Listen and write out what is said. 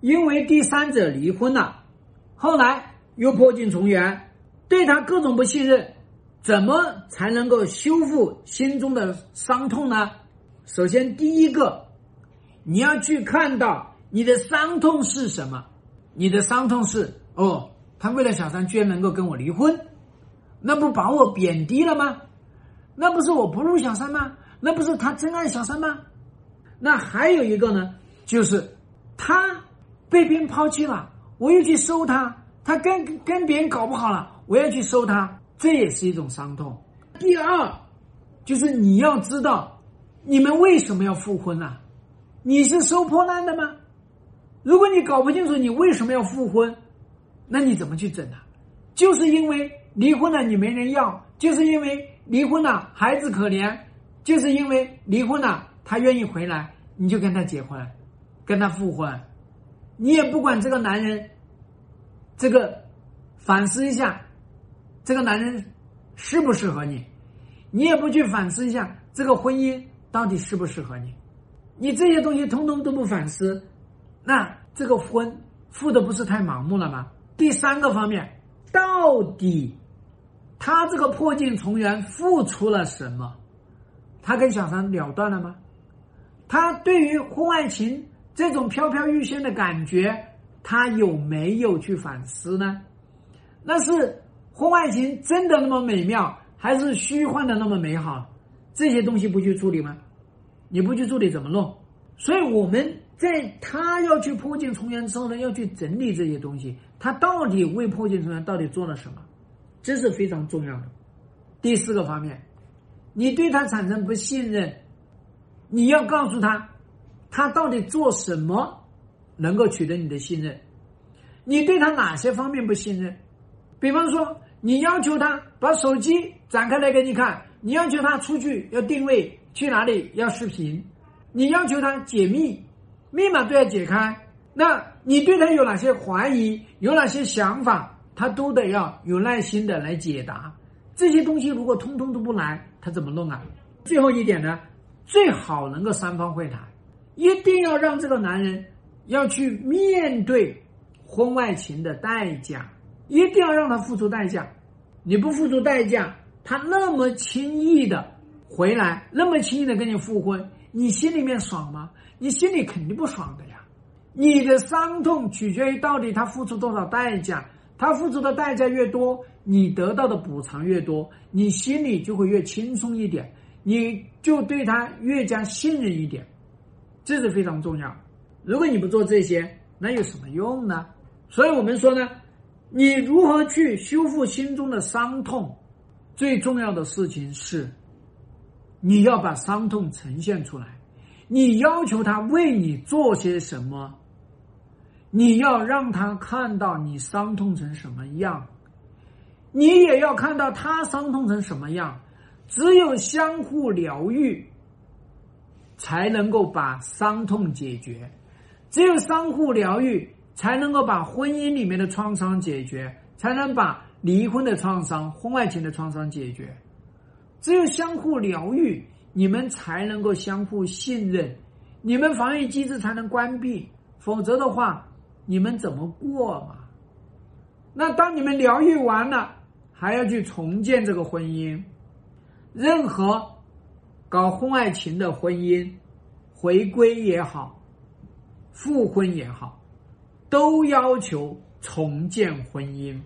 因为第三者离婚了，后来又破镜重圆，对他各种不信任，怎么才能够修复心中的伤痛呢？首先，第一个，你要去看到你的伤痛是什么？你的伤痛是哦，他为了小三居然能够跟我离婚，那不把我贬低了吗？那不是我不如小三吗？那不是他真爱小三吗？那还有一个呢，就是他被别人抛弃了，我又去收他，他跟跟别人搞不好了，我要去收他，这也是一种伤痛。第二，就是你要知道，你们为什么要复婚呢？你是收破烂的吗？如果你搞不清楚你为什么要复婚，那你怎么去整呢？就是因为离婚了你没人要，就是因为离婚了孩子可怜，就是因为离婚了他愿意回来，你就跟他结婚，跟他复婚，你也不管这个男人，这个反思一下，这个男人适不适合你，你也不去反思一下这个婚姻到底适不适合你，你这些东西通通都不反思。那这个婚付的不是太盲目了吗？第三个方面，到底他这个破镜重圆付出了什么？他跟小三了断了吗？他对于婚外情这种飘飘欲仙的感觉，他有没有去反思呢？那是婚外情真的那么美妙，还是虚幻的那么美好？这些东西不去处理吗？你不去处理怎么弄？所以我们。在他要去破镜重圆之后呢，要去整理这些东西。他到底为破镜重圆到底做了什么？这是非常重要的。第四个方面，你对他产生不信任，你要告诉他，他到底做什么能够取得你的信任？你对他哪些方面不信任？比方说，你要求他把手机展开来给你看，你要求他出去要定位去哪里要视频，你要求他解密。密码都要解开，那你对他有哪些怀疑，有哪些想法，他都得要有耐心的来解答。这些东西如果通通都不来，他怎么弄啊？最后一点呢，最好能够三方会谈，一定要让这个男人要去面对婚外情的代价，一定要让他付出代价。你不付出代价，他那么轻易的回来，那么轻易的跟你复婚，你心里面爽吗？你心里肯定不爽的呀，你的伤痛取决于到底他付出多少代价，他付出的代价越多，你得到的补偿越多，你心里就会越轻松一点，你就对他越加信任一点，这是非常重要。如果你不做这些，那有什么用呢？所以我们说呢，你如何去修复心中的伤痛，最重要的事情是，你要把伤痛呈现出来。你要求他为你做些什么？你要让他看到你伤痛成什么样，你也要看到他伤痛成什么样。只有相互疗愈，才能够把伤痛解决；只有相互疗愈，才能够把婚姻里面的创伤解决，才能把离婚的创伤、婚外情的创伤解决。只有相互疗愈。你们才能够相互信任，你们防御机制才能关闭，否则的话，你们怎么过嘛？那当你们疗愈完了，还要去重建这个婚姻。任何搞婚外情的婚姻，回归也好，复婚也好，都要求重建婚姻。